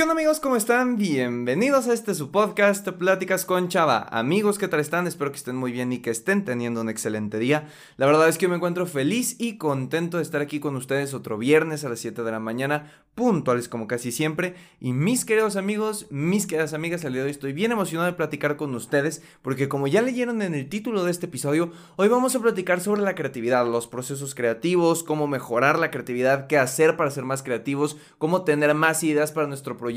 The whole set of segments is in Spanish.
¿Qué onda amigos? ¿Cómo están? Bienvenidos a este su podcast Pláticas con Chava. Amigos, ¿qué tal están? Espero que estén muy bien y que estén teniendo un excelente día. La verdad es que me encuentro feliz y contento de estar aquí con ustedes otro viernes a las 7 de la mañana, puntuales como casi siempre. Y mis queridos amigos, mis queridas amigas, el día de hoy estoy bien emocionado de platicar con ustedes porque como ya leyeron en el título de este episodio, hoy vamos a platicar sobre la creatividad, los procesos creativos, cómo mejorar la creatividad, qué hacer para ser más creativos, cómo tener más ideas para nuestro proyecto,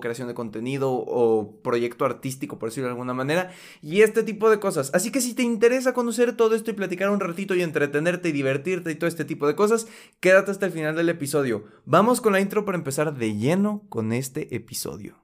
creación de contenido o proyecto artístico, por decirlo de alguna manera, y este tipo de cosas. Así que si te interesa conocer todo esto y platicar un ratito y entretenerte y divertirte y todo este tipo de cosas, quédate hasta el final del episodio. Vamos con la intro para empezar de lleno con este episodio.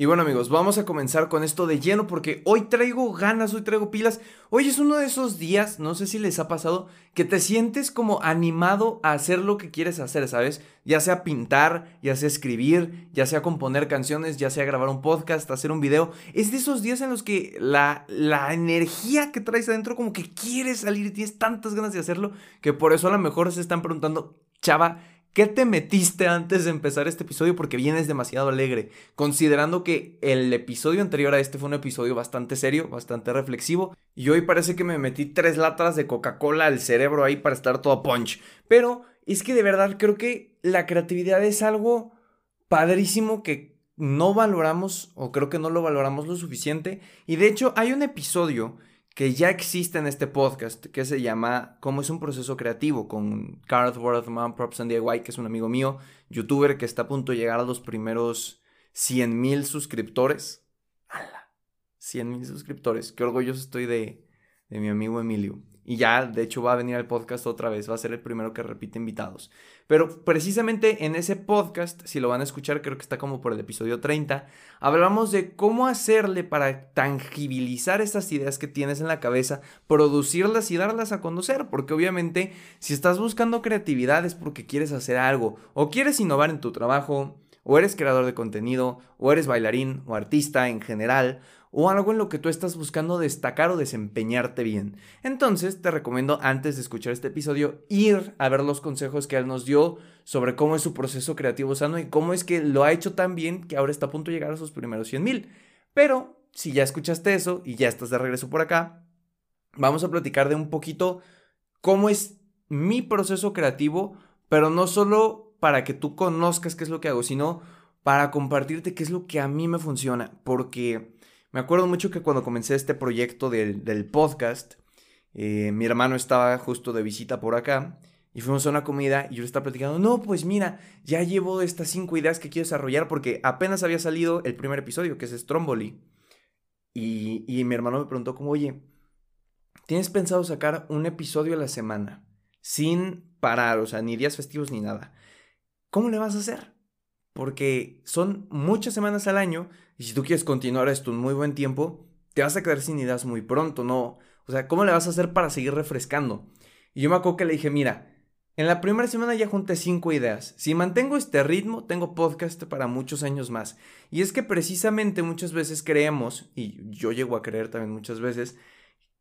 Y bueno amigos, vamos a comenzar con esto de lleno porque hoy traigo ganas, hoy traigo pilas. Hoy es uno de esos días, no sé si les ha pasado, que te sientes como animado a hacer lo que quieres hacer, ¿sabes? Ya sea pintar, ya sea escribir, ya sea componer canciones, ya sea grabar un podcast, hacer un video. Es de esos días en los que la, la energía que traes adentro como que quieres salir y tienes tantas ganas de hacerlo que por eso a lo mejor se están preguntando, chava, ¿Qué te metiste antes de empezar este episodio? Porque vienes demasiado alegre, considerando que el episodio anterior a este fue un episodio bastante serio, bastante reflexivo, y hoy parece que me metí tres latas de Coca-Cola al cerebro ahí para estar todo punch. Pero es que de verdad creo que la creatividad es algo padrísimo que no valoramos, o creo que no lo valoramos lo suficiente, y de hecho hay un episodio que ya existe en este podcast, que se llama ¿Cómo es un proceso creativo? con Carl Worthman, Props and DIY, que es un amigo mío, youtuber que está a punto de llegar a los primeros 100 mil suscriptores. ¡Hala! 100 mil suscriptores. Qué orgulloso estoy de, de mi amigo Emilio. Y ya, de hecho, va a venir al podcast otra vez, va a ser el primero que repite invitados. Pero precisamente en ese podcast, si lo van a escuchar, creo que está como por el episodio 30, hablamos de cómo hacerle para tangibilizar estas ideas que tienes en la cabeza, producirlas y darlas a conocer, porque obviamente si estás buscando creatividad es porque quieres hacer algo, o quieres innovar en tu trabajo, o eres creador de contenido, o eres bailarín o artista en general, o algo en lo que tú estás buscando destacar o desempeñarte bien. Entonces te recomiendo antes de escuchar este episodio ir a ver los consejos que él nos dio sobre cómo es su proceso creativo sano y cómo es que lo ha hecho tan bien que ahora está a punto de llegar a sus primeros 100 mil. Pero si ya escuchaste eso y ya estás de regreso por acá, vamos a platicar de un poquito cómo es mi proceso creativo, pero no solo para que tú conozcas qué es lo que hago, sino para compartirte qué es lo que a mí me funciona, porque me acuerdo mucho que cuando comencé este proyecto del, podcast, eh, mi hermano estaba justo de visita por acá y fuimos a una comida y yo le estaba platicando, no, pues mira, ya llevo estas cinco ideas que quiero desarrollar porque apenas había salido el primer episodio, que es Stromboli. Y, y mi hermano me preguntó como, oye, ¿tienes pensado sacar un episodio a la semana sin parar, o sea, ni días festivos ni nada? ¿Cómo le vas a hacer? Porque son muchas semanas al año y si tú quieres continuar esto un muy buen tiempo, te vas a quedar sin ideas muy pronto, ¿no? O sea, ¿cómo le vas a hacer para seguir refrescando? Y yo me acuerdo que le dije, mira, en la primera semana ya junté cinco ideas. Si mantengo este ritmo, tengo podcast para muchos años más. Y es que precisamente muchas veces creemos, y yo llego a creer también muchas veces,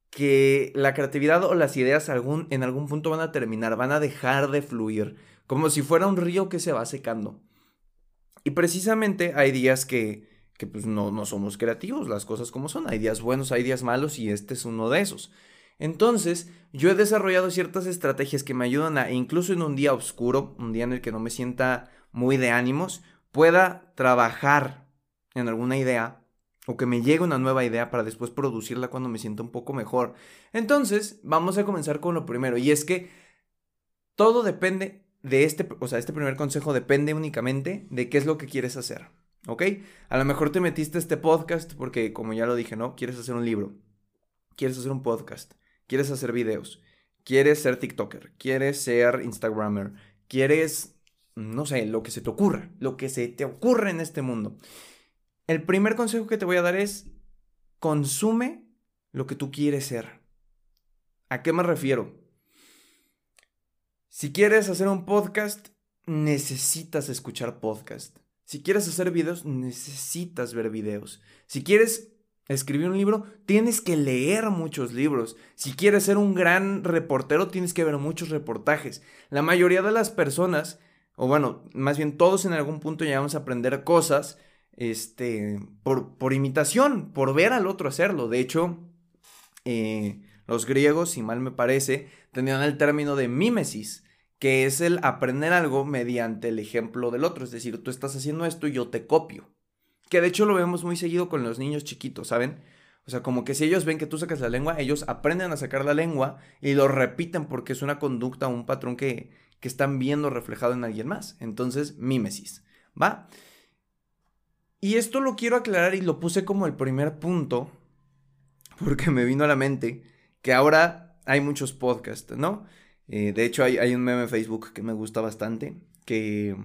que la creatividad o las ideas en algún punto van a terminar, van a dejar de fluir, como si fuera un río que se va secando. Y precisamente hay días que que pues no, no somos creativos, las cosas como son. Hay días buenos, hay días malos y este es uno de esos. Entonces, yo he desarrollado ciertas estrategias que me ayudan a, incluso en un día oscuro, un día en el que no me sienta muy de ánimos, pueda trabajar en alguna idea o que me llegue una nueva idea para después producirla cuando me sienta un poco mejor. Entonces, vamos a comenzar con lo primero y es que todo depende de este, o sea, este primer consejo depende únicamente de qué es lo que quieres hacer. ¿Ok? A lo mejor te metiste a este podcast porque, como ya lo dije, ¿no? Quieres hacer un libro, quieres hacer un podcast, quieres hacer videos, quieres ser TikToker, quieres ser Instagrammer, quieres, no sé, lo que se te ocurra, lo que se te ocurra en este mundo. El primer consejo que te voy a dar es consume lo que tú quieres ser. ¿A qué me refiero? Si quieres hacer un podcast, necesitas escuchar podcast. Si quieres hacer videos, necesitas ver videos. Si quieres escribir un libro, tienes que leer muchos libros. Si quieres ser un gran reportero, tienes que ver muchos reportajes. La mayoría de las personas, o bueno, más bien todos en algún punto llegamos a aprender cosas este, por, por imitación, por ver al otro hacerlo. De hecho, eh, los griegos, si mal me parece, tenían el término de mímesis, que es el aprender algo mediante el ejemplo del otro. Es decir, tú estás haciendo esto y yo te copio. Que de hecho lo vemos muy seguido con los niños chiquitos, ¿saben? O sea, como que si ellos ven que tú sacas la lengua, ellos aprenden a sacar la lengua y lo repiten porque es una conducta, un patrón que, que están viendo reflejado en alguien más. Entonces, mímesis, ¿va? Y esto lo quiero aclarar y lo puse como el primer punto porque me vino a la mente que ahora hay muchos podcasts, ¿no? Eh, de hecho, hay, un meme en Facebook que me gusta bastante, que,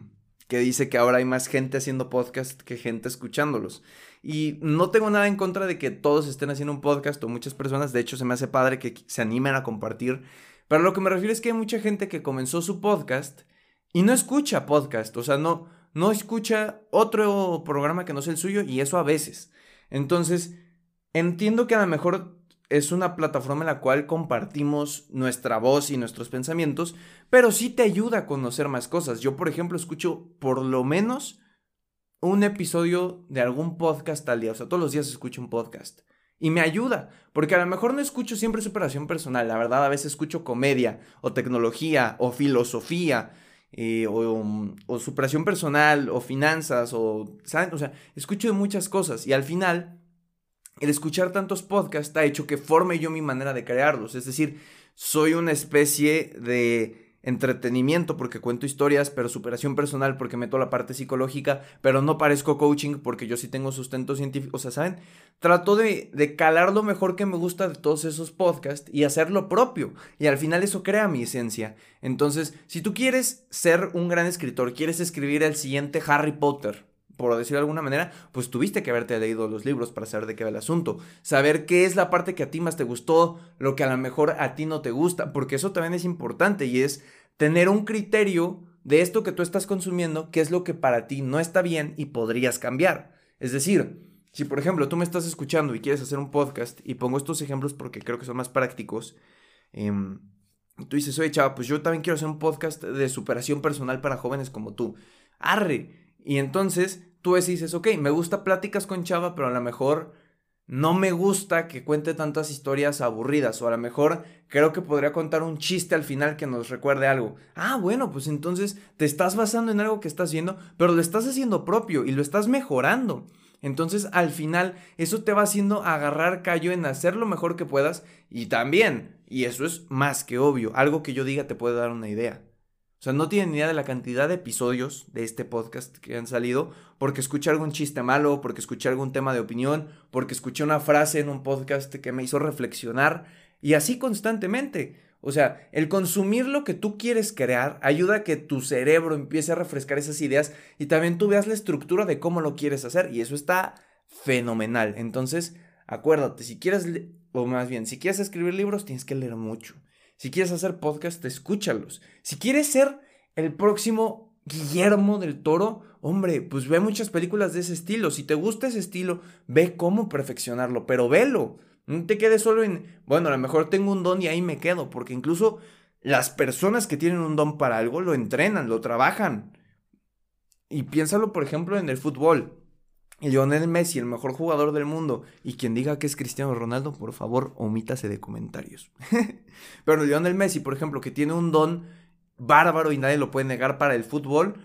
que dice que ahora hay más gente haciendo podcast que gente escuchándolos. Y no tengo nada en contra de que todos estén haciendo un podcast o muchas personas, de hecho se me hace padre que se animen a compartir, pero lo que me refiero es que hay mucha gente que comenzó su podcast y no escucha podcast, o sea, no, no escucha otro programa que no sea el suyo y eso a veces. Entonces, entiendo que a lo mejor es una plataforma en la cual compartimos nuestra voz y nuestros pensamientos, pero sí te ayuda a conocer más cosas. Yo, por ejemplo, escucho por lo menos un episodio de algún podcast al día, o sea, todos los días escucho un podcast. Y me ayuda, porque a lo mejor no escucho siempre superación personal, la verdad a veces escucho comedia o tecnología o filosofía eh, o, o, superación personal o finanzas o, ¿saben? O sea, escucho de muchas cosas y al final el escuchar tantos podcasts ha hecho que forme yo mi manera de crearlos. Es decir, soy una especie de entretenimiento porque cuento historias, pero superación personal porque meto la parte psicológica, pero no parezco coaching porque yo sí tengo sustento científico. O sea, ¿saben? Trato de, de calar lo mejor que me gusta de todos esos podcasts y hacer lo propio. Y al final eso crea mi esencia. Entonces, si tú quieres ser un gran escritor, quieres escribir el siguiente Harry Potter, por decirlo de alguna manera, pues tuviste que haberte leído los libros para saber de qué va el asunto. Saber qué es la parte que a ti más te gustó, lo que a lo mejor a ti no te gusta, porque eso también es importante y es tener un criterio de esto que tú estás consumiendo, qué es lo que para ti no está bien y podrías cambiar. Es decir, si por ejemplo tú me estás escuchando y quieres hacer un podcast, y pongo estos ejemplos porque creo que son más prácticos, em, tú dices, oye chava, pues yo también quiero hacer un podcast de superación personal para jóvenes como tú. Arre, y entonces tú dices, ok, me gusta pláticas con Chava, pero a lo mejor no me gusta que cuente tantas historias aburridas o a lo mejor creo que podría contar un chiste al final que nos recuerde algo. Ah, bueno, pues entonces te estás basando en algo que estás haciendo, pero lo estás haciendo propio y lo estás mejorando. Entonces al final eso te va haciendo agarrar callo en hacer lo mejor que puedas y también, y eso es más que obvio, algo que yo diga te puede dar una idea. O sea, no tienen ni idea de la cantidad de episodios de este podcast que han salido porque escuché algún chiste malo, porque escuché algún tema de opinión, porque escuché una frase en un podcast que me hizo reflexionar y así constantemente. O sea, el consumir lo que tú quieres crear ayuda a que tu cerebro empiece a refrescar esas ideas y también tú veas la estructura de cómo lo quieres hacer y eso está fenomenal. Entonces, acuérdate, si quieres, o más bien, si quieres escribir libros, tienes que leer mucho. Si quieres hacer podcast, escúchalos. Si quieres ser el próximo Guillermo del Toro, hombre, pues ve muchas películas de ese estilo. Si te gusta ese estilo, ve cómo perfeccionarlo, pero velo. No te quedes solo en, bueno, a lo mejor tengo un don y ahí me quedo, porque incluso las personas que tienen un don para algo lo entrenan, lo trabajan. Y piénsalo, por ejemplo, en el fútbol. Lionel Messi, el mejor jugador del mundo, y quien diga que es Cristiano Ronaldo, por favor, omítase de comentarios. Pero Lionel Messi, por ejemplo, que tiene un don bárbaro y nadie lo puede negar para el fútbol,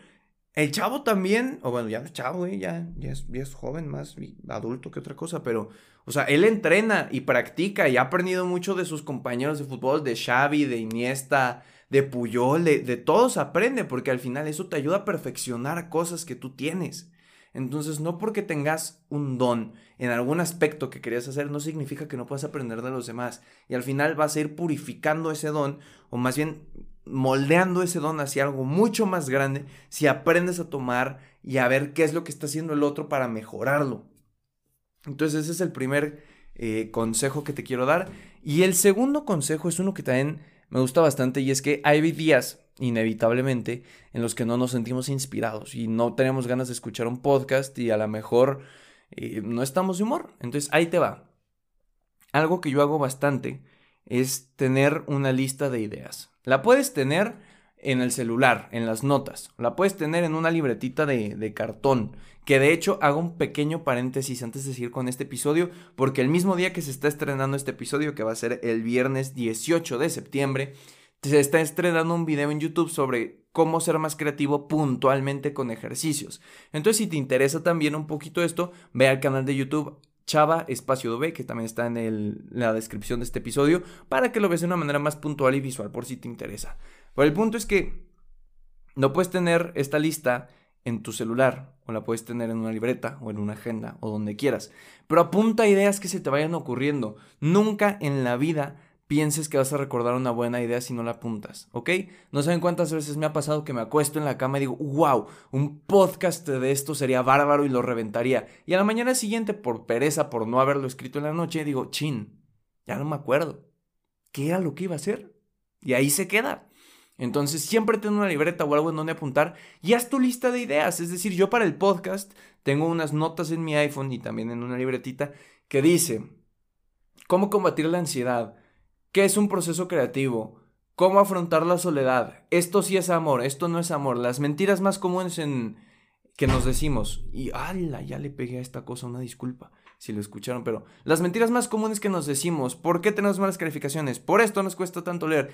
el chavo también, o bueno, ya es chavo, ya, ya, es, ya es joven, más adulto que otra cosa, pero, o sea, él entrena y practica y ha aprendido mucho de sus compañeros de fútbol, de Xavi, de Iniesta, de Puyol, de, de todos aprende, porque al final eso te ayuda a perfeccionar cosas que tú tienes. Entonces, no porque tengas un don en algún aspecto que querías hacer, no significa que no puedas aprender de los demás. Y al final vas a ir purificando ese don, o más bien moldeando ese don hacia algo mucho más grande si aprendes a tomar y a ver qué es lo que está haciendo el otro para mejorarlo. Entonces, ese es el primer eh, consejo que te quiero dar. Y el segundo consejo es uno que también me gusta bastante y es que hay días, inevitablemente, en los que no nos sentimos inspirados y no tenemos ganas de escuchar un podcast y a lo mejor eh, no estamos de humor. Entonces ahí te va. Algo que yo hago bastante es tener una lista de ideas. La puedes tener en el celular, en las notas. La puedes tener en una libretita de, cartón. Que de hecho hago un pequeño paréntesis antes de seguir con este episodio, porque el mismo día que se está estrenando este episodio, que va a ser el viernes 18 de septiembre, se está estrenando un video en YouTube sobre cómo ser más creativo puntualmente con ejercicios. Entonces, si te interesa también un poquito esto, ve al canal de YouTube Chava Espacio B, que también está en la descripción de este episodio, para que lo veas de una manera más puntual y visual, por si te interesa. Pero el punto es que no puedes tener esta lista en tu celular, o la puedes tener en una libreta, o en una agenda, o donde quieras. Pero apunta ideas que se te vayan ocurriendo. Nunca en la vida pienses que vas a recordar una buena idea si no la apuntas, ¿ok? No saben cuántas veces me ha pasado que me acuesto en la cama y digo, wow, un podcast de esto sería bárbaro y lo reventaría. Y a la mañana siguiente, por pereza, por no haberlo escrito en la noche, digo, chin, ya no me acuerdo. ¿Qué era lo que iba a hacer? Y ahí se queda. Entonces siempre ten una libreta o algo en donde apuntar y haz tu lista de ideas. Es decir, yo para el podcast tengo unas notas en mi iPhone y también en una libretita que dice, ¿cómo combatir la ansiedad? ¿Qué es un proceso creativo? ¿Cómo afrontar la soledad? Esto sí es amor, esto no es amor. Las mentiras más comunes en que nos decimos. Y ala, ya le pegué a esta cosa, una disculpa si lo escucharon, pero las mentiras más comunes que nos decimos, ¿por qué tenemos malas calificaciones? Por esto nos cuesta tanto leer.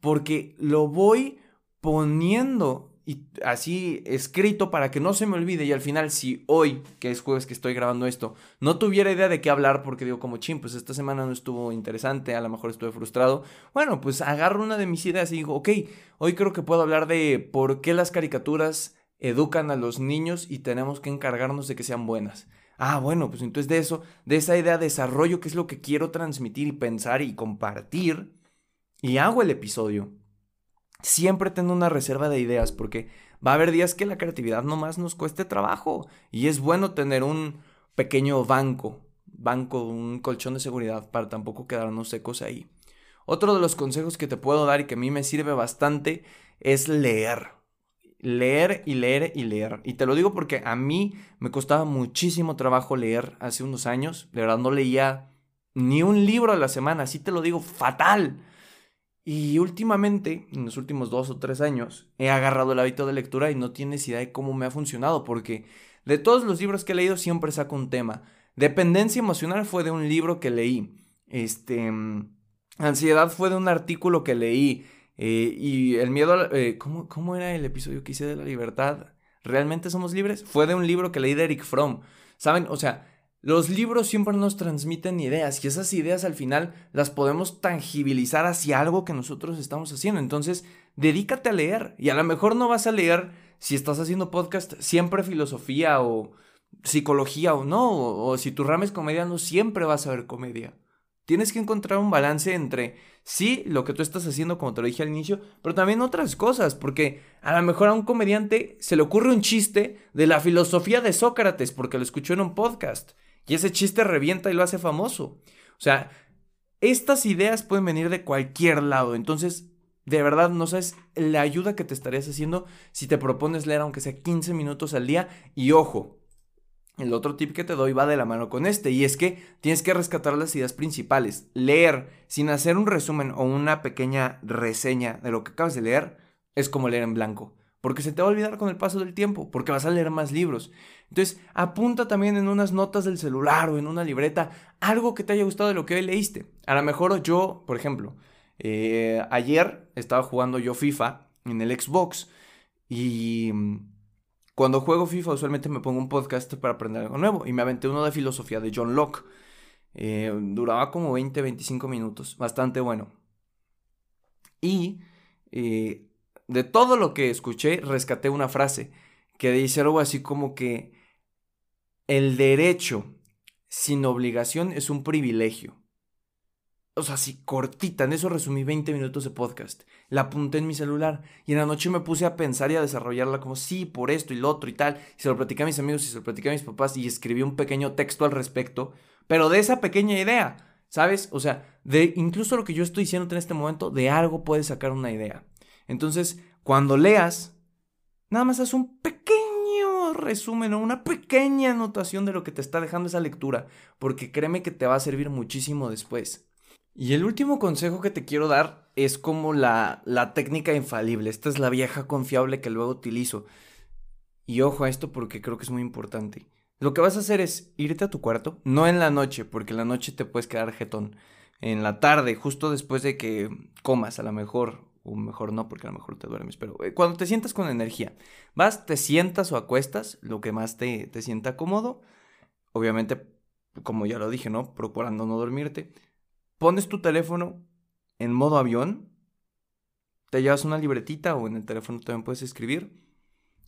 Porque lo voy poniendo y así escrito para que no se me olvide y al final si hoy, que es jueves que estoy grabando esto, no tuviera idea de qué hablar porque digo como ching, pues esta semana no estuvo interesante, a lo mejor estuve frustrado, bueno, pues agarro una de mis ideas y digo, ok, hoy creo que puedo hablar de por qué las caricaturas educan a los niños y tenemos que encargarnos de que sean buenas. Ah, bueno, pues entonces de eso, de esa idea de desarrollo que es lo que quiero transmitir y pensar y compartir, y hago el episodio siempre tengo una reserva de ideas porque va a haber días que la creatividad nomás nos cueste trabajo y es bueno tener un pequeño banco, banco, un colchón de seguridad para tampoco quedarnos secos ahí. Otro de los consejos que te puedo dar y que a mí me sirve bastante es leer. Leer y leer y leer. Y te lo digo porque a mí me costaba muchísimo trabajo leer hace unos años. De verdad no leía ni un libro a la semana, así te lo digo, fatal. Y últimamente, en los últimos dos o tres años, he agarrado el hábito de lectura y no tienes idea de cómo me ha funcionado, porque de todos los libros que he leído siempre saco un tema. Dependencia emocional fue de un libro que leí. Este, ansiedad fue de un artículo que leí. Eh, y el miedo, eh, ¿cómo, ¿cómo era el episodio que hice de la libertad? ¿Realmente somos libres? Fue de un libro que leí de Eric Fromm. ¿Saben? O sea, los libros siempre nos transmiten ideas y esas ideas al final las podemos tangibilizar hacia algo que nosotros estamos haciendo. Entonces, dedícate a leer y a lo mejor no vas a leer si estás haciendo podcast siempre filosofía o psicología o no, o, si tu rama es comedia, no siempre vas a ver comedia. Tienes que encontrar un balance entre sí, lo que tú estás haciendo, como te lo dije al inicio, pero también otras cosas, porque a lo mejor a un comediante se le ocurre un chiste de la filosofía de Sócrates porque lo escuchó en un podcast. Y ese chiste revienta y lo hace famoso. O sea, estas ideas pueden venir de cualquier lado. Entonces, de verdad, no sabes la ayuda que te estarías haciendo si te propones leer aunque sea 15 minutos al día. Y ojo, el otro tip que te doy va de la mano con este, y es que tienes que rescatar las ideas principales. Leer sin hacer un resumen o una pequeña reseña de lo que acabas de leer es como leer en blanco porque se te va a olvidar con el paso del tiempo, porque vas a leer más libros. Entonces, apunta también en unas notas del celular o en una libreta algo que te haya gustado de lo que hoy leíste. A lo mejor yo, por ejemplo, eh, ayer estaba jugando yo FIFA en el Xbox y mm, cuando juego FIFA usualmente me pongo un podcast para aprender algo nuevo y me aventé uno de filosofía de John Locke. Eh, duraba como 20, 25 minutos, bastante bueno. Y eh, de todo lo que escuché, rescaté una frase que dice algo así como que el derecho sin obligación es un privilegio. O sea, así cortita, en eso resumí 20 minutos de podcast. La apunté en mi celular y en la noche me puse a pensar y a desarrollarla como sí, por esto y lo otro y tal. Y se lo platicé a mis amigos y se lo platicé a mis papás y escribí un pequeño texto al respecto pero de esa pequeña idea, ¿sabes? O sea, de incluso lo que yo estoy diciendo en este momento, de algo puedes sacar una idea. Entonces, cuando leas, nada más haz un pequeño resumen o una pequeña anotación de lo que te está dejando esa lectura, porque créeme que te va a servir muchísimo después. Y el último consejo que te quiero dar es como la, la técnica infalible. Esta es la vieja confiable que luego utilizo. Y ojo a esto porque creo que es muy importante. Lo que vas a hacer es irte a tu cuarto, no en la noche, porque en la noche te puedes quedar jetón. En la tarde, justo después de que comas, a lo mejor, o mejor no, porque a lo mejor te duermes, pero eh, cuando te sientas con energía, vas, te sientas o acuestas, lo que más te, te sienta cómodo, obviamente, como ya lo dije, ¿no? Procurando no dormirte, pones tu teléfono en modo avión, te llevas una libretita o en el teléfono también puedes escribir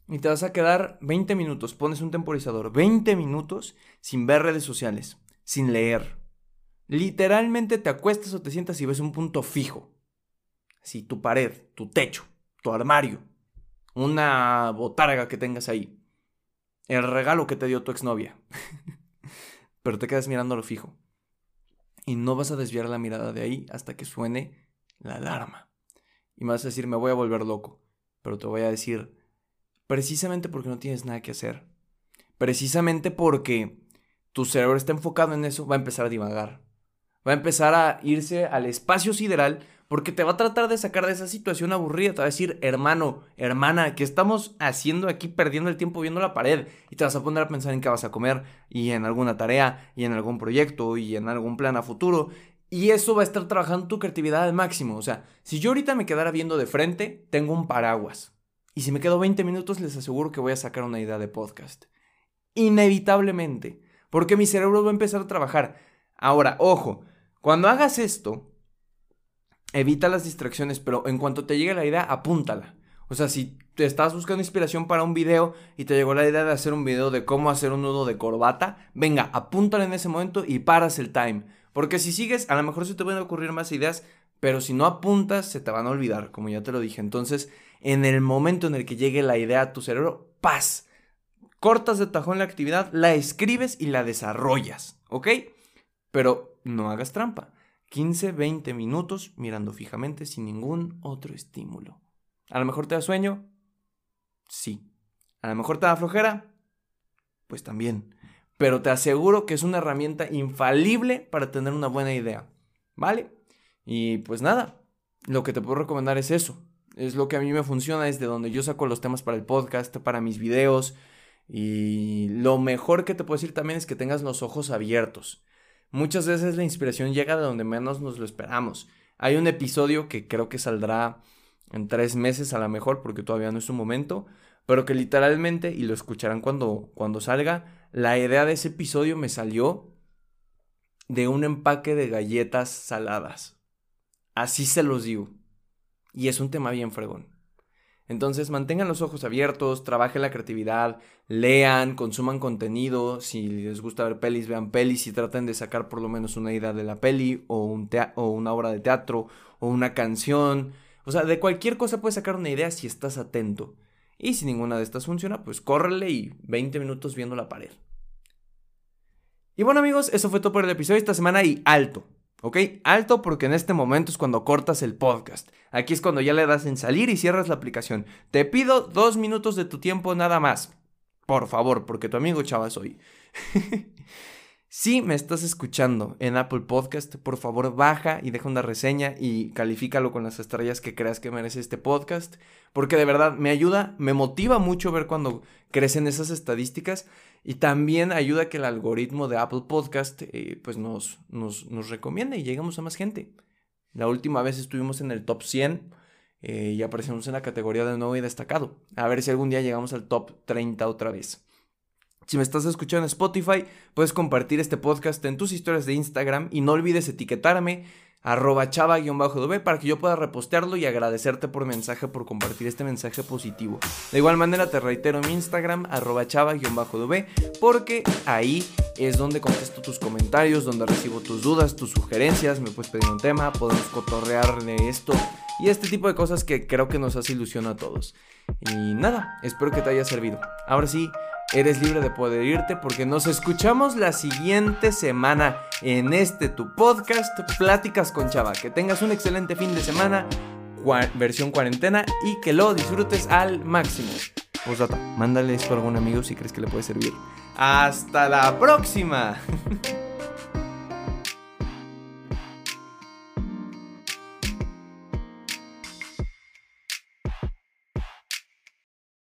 y te vas a quedar 20 minutos, pones un temporizador, 20 minutos sin ver redes sociales, sin leer. Literalmente te acuestas o te sientas y ves un punto fijo. Así, tu pared, tu techo, tu armario, una botarga que tengas ahí, el regalo que te dio tu exnovia. Pero te quedas mirándolo fijo. Y no vas a desviar la mirada de ahí hasta que suene la alarma. Y me vas a decir, me voy a volver loco. Pero te voy a decir, Precisamente porque no tienes nada que hacer. Precisamente porque tu cerebro está enfocado en eso, va a empezar a divagar. Va a empezar a irse al espacio sideral porque te va a tratar de sacar de esa situación aburrida. Te va a decir, hermano, hermana, ¿qué estamos haciendo aquí perdiendo el tiempo viendo la pared? Y te vas a poner a pensar en qué vas a comer y en alguna tarea y en algún proyecto y en algún plan a futuro. Y eso va a estar trabajando tu creatividad al máximo. O sea, si yo ahorita me quedara viendo de frente, tengo un paraguas. Y si me quedo 20 minutos, les aseguro que voy a sacar una idea de podcast. Inevitablemente. Porque mi cerebro va a empezar a trabajar. Ahora, ojo, cuando hagas esto, evita las distracciones, pero en cuanto te llegue la idea, apúntala. O sea, si te estás buscando inspiración para un video y te llegó la idea de hacer un video de cómo hacer un nudo de corbata, venga, apúntala en ese momento y paras el time. Porque si sigues, a lo mejor se te van a ocurrir más ideas, pero si no apuntas, se te van a olvidar, como ya te lo dije. Entonces, en el momento en el que llegue la idea a tu cerebro, paz. Cortas de tajón la actividad, la escribes y la desarrollas, ¿ok? Pero no hagas trampa. 15, 20 minutos mirando fijamente sin ningún otro estímulo. A lo mejor te da sueño, sí. A lo mejor te da flojera, pues también. Pero te aseguro que es una herramienta infalible para tener una buena idea, ¿vale? Y pues nada, lo que te puedo recomendar es eso. Es lo que a mí me funciona, es de donde yo saco los temas para el podcast, para mis videos. Y lo mejor que te puedo decir también es que tengas los ojos abiertos. Muchas veces la inspiración llega de donde menos nos lo esperamos. Hay un episodio que creo que saldrá en tres meses a lo mejor, porque todavía no es su momento, pero que literalmente, y lo escucharán cuando, cuando salga, la idea de ese episodio me salió de un empaque de galletas saladas. Así se los digo. Y es un tema bien fregón. Entonces mantengan los ojos abiertos, trabajen la creatividad, lean, consuman contenido, si les gusta ver pelis, vean pelis y traten de sacar por lo menos una idea de la peli o, o una obra de teatro o una canción. O sea, de cualquier cosa puedes sacar una idea si estás atento. Y si ninguna de estas funciona, pues córrele y 20 minutos viendo la pared. Y bueno amigos, eso fue todo por el episodio de esta semana y alto. ¿Ok? Alto porque en este momento es cuando cortas el podcast. Aquí es cuando ya le das en salir y cierras la aplicación. Te pido dos minutos de tu tiempo nada más. Por favor, porque tu amigo Chava soy. si me estás escuchando en Apple Podcast, por favor baja y deja una reseña y califícalo con las estrellas que creas que merece este podcast. Porque de verdad me ayuda, me motiva mucho ver cuando crecen esas estadísticas y también ayuda que el algoritmo de Apple Podcast eh, pues nos, nos, nos, recomiende y lleguemos a más gente. La última vez estuvimos en el top 100 eh, y aparecemos en la categoría de nuevo y destacado. A ver si algún día llegamos al top 30 otra vez. Si me estás escuchando en Spotify, puedes compartir este podcast en tus historias de Instagram y no olvides etiquetarme arroba chava-db para que yo pueda repostearlo y agradecerte por mensaje, por compartir este mensaje positivo. De igual manera te reitero mi Instagram, arroba chava-db, porque ahí es donde contesto tus comentarios, donde recibo tus dudas, tus sugerencias, me puedes pedir un tema, podemos cotorrear de esto y este tipo de cosas que creo que nos hace ilusión a todos. Y nada, espero que te haya servido. Ahora sí, eres libre de poder irte porque nos escuchamos la siguiente semana en este tu podcast, Pláticas con Chava. Que tengas un excelente fin de semana, versión cuarentena y que lo disfrutes al máximo. Pues mándale esto a algún amigo si crees que le puede servir. Hasta la próxima.